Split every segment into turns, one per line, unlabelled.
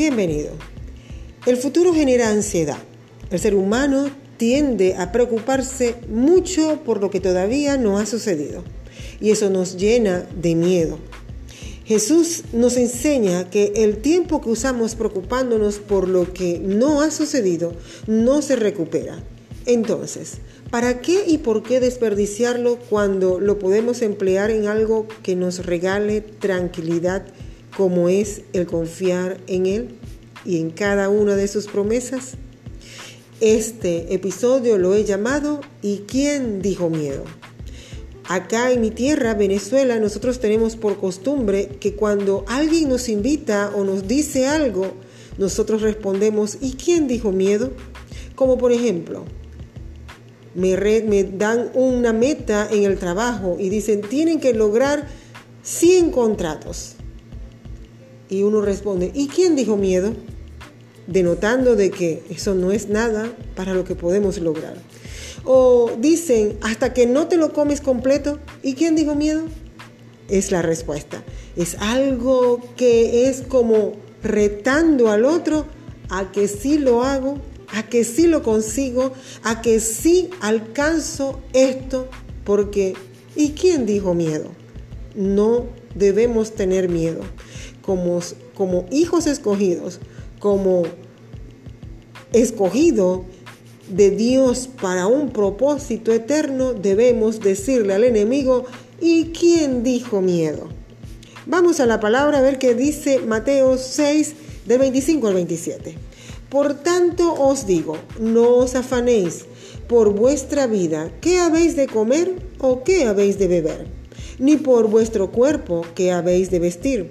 Bienvenido. El futuro genera ansiedad. El ser humano tiende a preocuparse mucho por lo que todavía no ha sucedido. Y eso nos llena de miedo. Jesús nos enseña que el tiempo que usamos preocupándonos por lo que no ha sucedido no se recupera. Entonces, ¿para qué y por qué desperdiciarlo cuando lo podemos emplear en algo que nos regale tranquilidad como es el confiar en Él y en cada una de sus promesas? Este episodio lo he llamado ¿Y quién dijo miedo? Acá en mi tierra, Venezuela, nosotros tenemos por costumbre que cuando alguien nos invita o nos dice algo, nosotros respondemos ¿Y quién dijo miedo? Como por ejemplo, me, dan una meta en el trabajo y dicen, tienen que lograr 100 contratos. Y uno responde, ¿y quién dijo miedo? Denotando de que eso no es nada para lo que podemos lograr. O dicen, hasta que no te lo comes completo. ¿Y quién dijo miedo? Es la respuesta. Es algo que es como retando al otro a que sí lo hago a que sí lo consigo, a que sí alcanzo esto, porque ¿y quién dijo miedo? No debemos tener miedo. Como, como hijos escogidos, como escogido de Dios para un propósito eterno, debemos decirle al enemigo, ¿y quién dijo miedo? Vamos a la palabra a ver qué dice Mateo 6, del 25 al 27. Por tanto os digo, no os afanéis por vuestra vida, qué habéis de comer o qué habéis de beber, ni por vuestro cuerpo, qué habéis de vestir.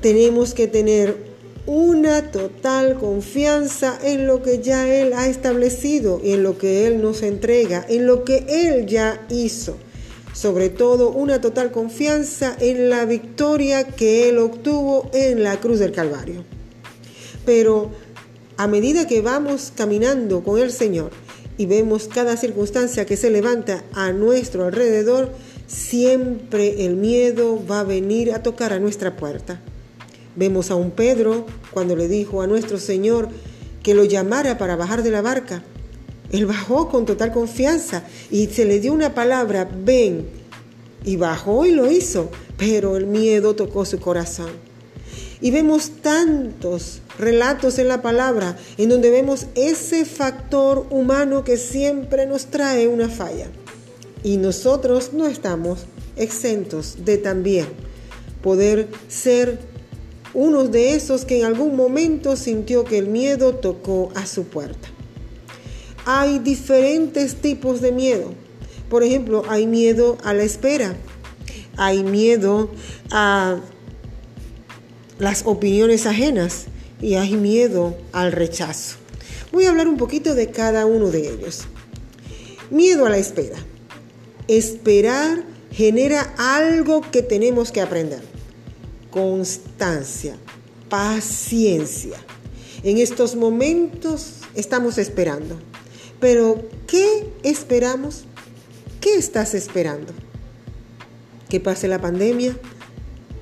tenemos que tener una total confianza en lo que ya Él ha establecido, en lo que Él nos entrega, en lo que Él ya hizo. Sobre todo una total confianza en la victoria que Él obtuvo en la cruz del Calvario. Pero a medida que vamos caminando con el Señor y vemos cada circunstancia que se levanta a nuestro alrededor, siempre el miedo va a venir a tocar a nuestra puerta. Vemos a un Pedro cuando le dijo a nuestro Señor que lo llamara para bajar de la barca. Él bajó con total confianza y se le dio una palabra, ven. Y bajó y lo hizo, pero el miedo tocó su corazón. Y vemos tantos relatos en la palabra en donde vemos ese factor humano que siempre nos trae una falla. Y nosotros no estamos exentos de también poder ser uno de esos que en algún momento sintió que el miedo tocó a su puerta. Hay diferentes tipos de miedo. Por ejemplo, hay miedo a la espera. Hay miedo a las opiniones ajenas y hay miedo al rechazo. Voy a hablar un poquito de cada uno de ellos. Miedo a la espera. Esperar genera algo que tenemos que aprender. Constancia, paciencia. En estos momentos estamos esperando. Pero, ¿qué esperamos? ¿Qué estás esperando? ¿Que pase la pandemia?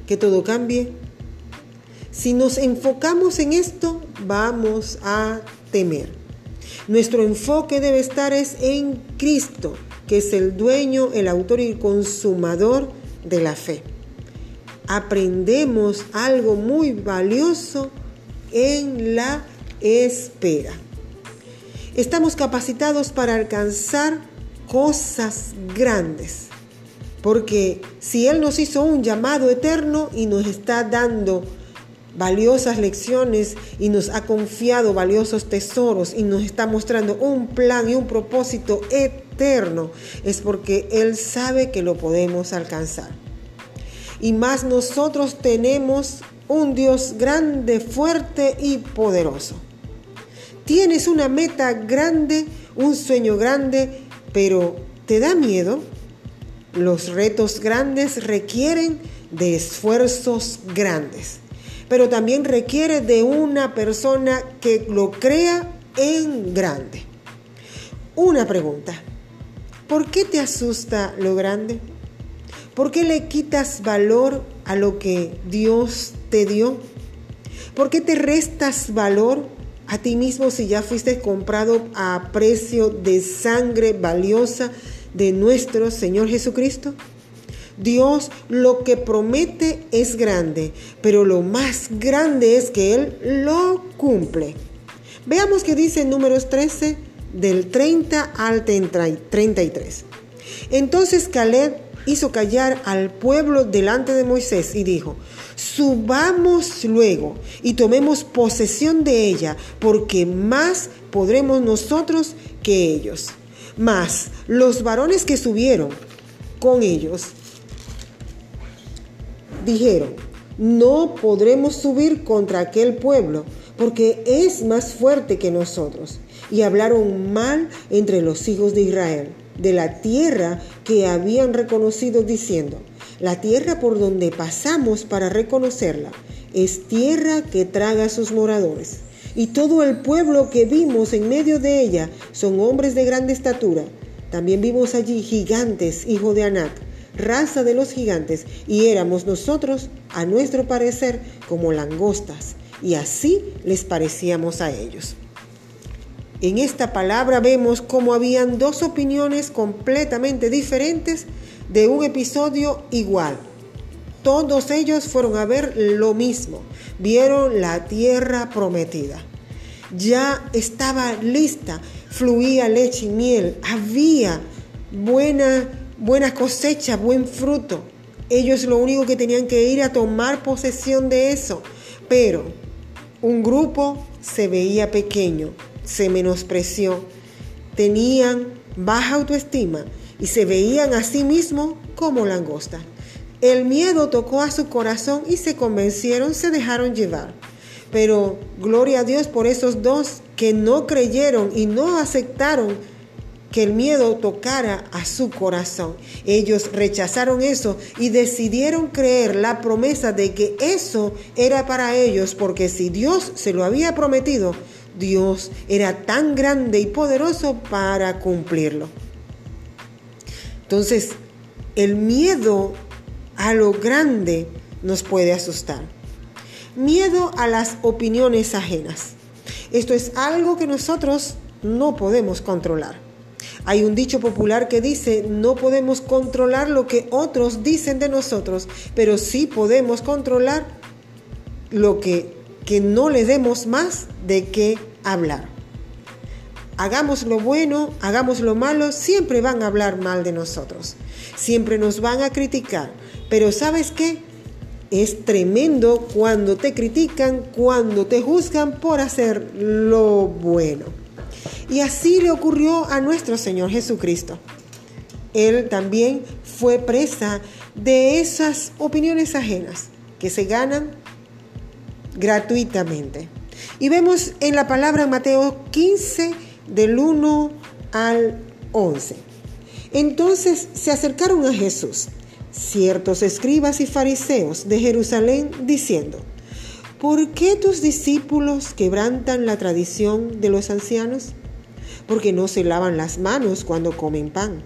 ¿Que todo cambie? Si nos enfocamos en esto, vamos a temer. Nuestro enfoque debe estar es en Cristo, que es el dueño, el autor y consumador de la fe. Aprendemos algo muy valioso en la espera. Estamos capacitados para alcanzar cosas grandes. Porque si Él nos hizo un llamado eterno y nos está dando valiosas lecciones y nos ha confiado valiosos tesoros y nos está mostrando un plan y un propósito eterno, es porque Él sabe que lo podemos alcanzar. Y más nosotros tenemos un Dios grande, fuerte y poderoso. Tienes una meta grande, un sueño grande, pero ¿te da miedo? Los retos grandes requieren de esfuerzos grandes, pero también requiere de una persona que lo crea en grande. Una pregunta, ¿por qué te asusta lo grande? ¿Por qué le quitas valor a lo que Dios te dio? ¿Por qué te restas valor a ti mismo si ya fuiste comprado a precio de sangre valiosa de nuestro Señor Jesucristo? Dios lo que promete es grande, pero lo más grande es que Él lo cumple. Veamos qué dice en números 13 del 30 al 33. Entonces Caleb hizo callar al pueblo delante de Moisés y dijo, subamos luego y tomemos posesión de ella, porque más podremos nosotros que ellos. Mas los varones que subieron con ellos dijeron, no podremos subir contra aquel pueblo, porque es más fuerte que nosotros. Y hablaron mal entre los hijos de Israel de la tierra que habían reconocido diciendo, la tierra por donde pasamos para reconocerla es tierra que traga a sus moradores. Y todo el pueblo que vimos en medio de ella son hombres de grande estatura. También vimos allí gigantes, hijo de Anac, raza de los gigantes, y éramos nosotros, a nuestro parecer, como langostas, y así les parecíamos a ellos. En esta palabra vemos cómo habían dos opiniones completamente diferentes de un episodio igual. Todos ellos fueron a ver lo mismo, vieron la tierra prometida. Ya estaba lista, fluía leche y miel, había buena, buena cosecha, buen fruto. Ellos lo único que tenían que ir a tomar posesión de eso. Pero un grupo se veía pequeño, se menospreció, tenían baja autoestima y se veían a sí mismos como langosta. El miedo tocó a su corazón y se convencieron, se dejaron llevar. Pero gloria a Dios por esos dos que no creyeron y no aceptaron que el miedo tocara a su corazón. Ellos rechazaron eso y decidieron creer la promesa de que eso era para ellos, porque si Dios se lo había prometido, Dios era tan grande y poderoso para cumplirlo. Entonces, el miedo a lo grande nos puede asustar. Miedo a las opiniones ajenas. Esto es algo que nosotros no podemos controlar. Hay un dicho popular que dice, no podemos controlar lo que otros dicen de nosotros, pero sí podemos controlar lo que que no le demos más de qué hablar. Hagamos lo bueno, hagamos lo malo, siempre van a hablar mal de nosotros, siempre nos van a criticar, pero ¿sabes qué? Es tremendo cuando te critican, cuando te juzgan por hacer lo bueno. Y así le ocurrió a nuestro Señor Jesucristo. Él también fue presa de esas opiniones ajenas que se ganan gratuitamente. Y vemos en la palabra Mateo 15 del 1 al 11. Entonces se acercaron a Jesús ciertos escribas y fariseos de Jerusalén diciendo, ¿por qué tus discípulos quebrantan la tradición de los ancianos? Porque no se lavan las manos cuando comen pan.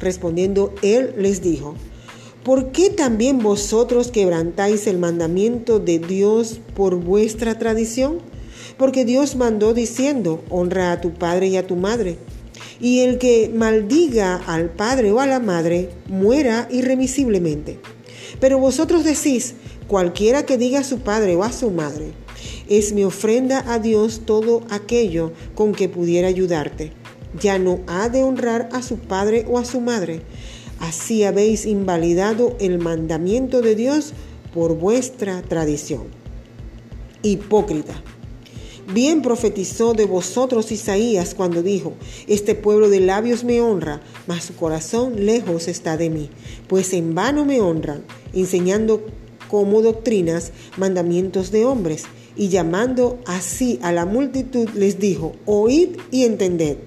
Respondiendo él les dijo, ¿por qué también vosotros quebrantáis el mandamiento de Dios por vuestra tradición? Porque Dios mandó diciendo, honra a tu padre y a tu madre. Y el que maldiga al padre o a la madre, muera irremisiblemente. Pero vosotros decís, cualquiera que diga a su padre o a su madre, es mi ofrenda a Dios todo aquello con que pudiera ayudarte. Ya no ha de honrar a su padre o a su madre Así habéis invalidado el mandamiento de Dios por vuestra tradición. Hipócrita. Bien profetizó de vosotros Isaías cuando dijo, Este pueblo de labios me honra, mas su corazón lejos está de mí, pues en vano me honran, enseñando como doctrinas mandamientos de hombres, y llamando así a la multitud les dijo, oíd y entended.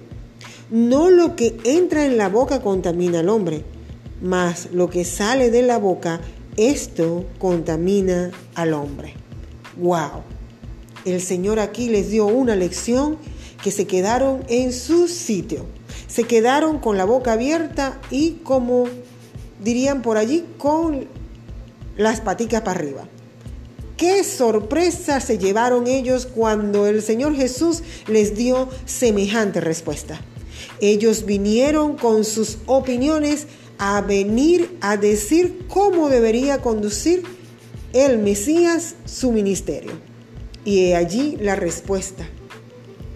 No lo que entra en la boca contamina al hombre, mas lo que sale de la boca, esto contamina al hombre. ¡Wow! El Señor aquí les dio una lección que se quedaron en su sitio. Se quedaron con la boca abierta y como dirían por allí, con las paticas para arriba. Qué sorpresa se llevaron ellos cuando el Señor Jesús les dio semejante respuesta. Ellos vinieron con sus opiniones a venir a decir cómo debería conducir el Mesías su ministerio. Y allí la respuesta,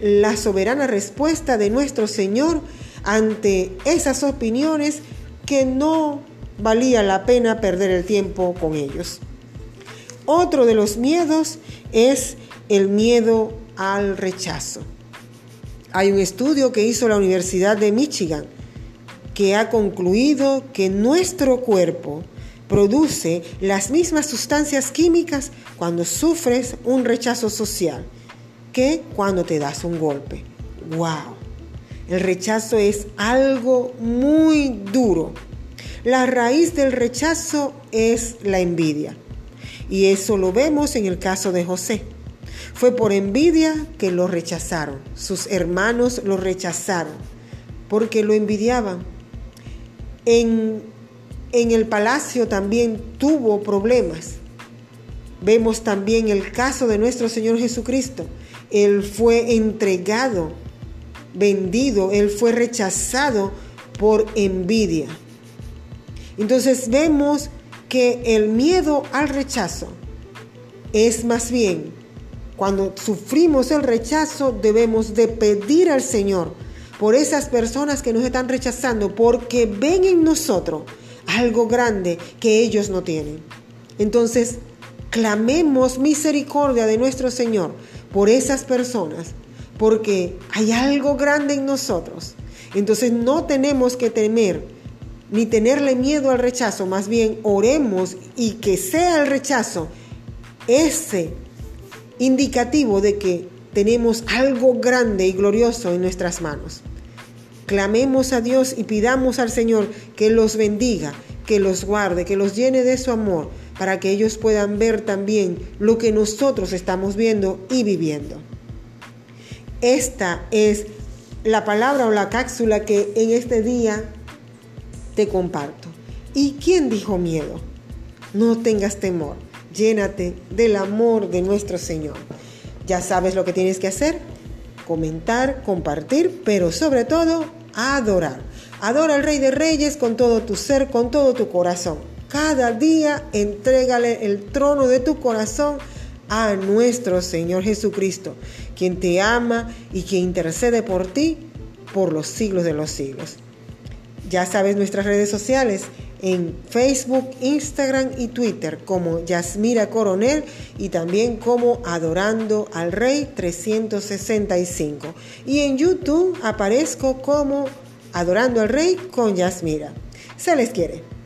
la soberana respuesta de nuestro Señor ante esas opiniones que no valía la pena perder el tiempo con ellos. Otro de los miedos es el miedo al rechazo. Hay un estudio que hizo la Universidad de Michigan que ha concluido que nuestro cuerpo produce las mismas sustancias químicas cuando sufres un rechazo social que cuando te das un golpe. ¡Wow! El rechazo es algo muy duro. La raíz del rechazo es la envidia. Y eso lo vemos en el caso de José. Fue por envidia que lo rechazaron. Sus hermanos lo rechazaron porque lo envidiaban. En, el palacio también tuvo problemas. Vemos también el caso de nuestro Señor Jesucristo. Él fue entregado, vendido, él fue rechazado por envidia. Entonces vemos que el miedo al rechazo es más bien cuando sufrimos el rechazo debemos de pedir al Señor por esas personas que nos están rechazando porque ven en nosotros algo grande que ellos no tienen. Entonces, clamemos misericordia de nuestro Señor por esas personas porque hay algo grande en nosotros. Entonces no tenemos que temer ni tenerle miedo al rechazo, más bien oremos y que sea el rechazo ese indicativo de que tenemos algo grande y glorioso en nuestras manos. Clamemos a Dios y pidamos al Señor que los bendiga, que los guarde, que los llene de su amor, para que ellos puedan ver también lo que nosotros estamos viendo y viviendo. Esta es la palabra o la cápsula que en este día te comparto. ¿Y quién dijo miedo? No tengas temor, llénate del amor de nuestro Señor. Ya sabes lo que tienes que hacer, comentar, compartir, pero sobre todo adorar. Adora al Rey de Reyes con todo tu ser, con todo tu corazón. Cada día entrégale el trono de tu corazón a nuestro Señor Jesucristo, quien te ama y quien intercede por ti por los siglos de los siglos. Ya sabes nuestras redes sociales en Facebook, Instagram y Twitter como Yasmira Coronel y también como Adorando al Rey 365. Y en YouTube aparezco como Adorando al Rey con Yasmira. Se les quiere.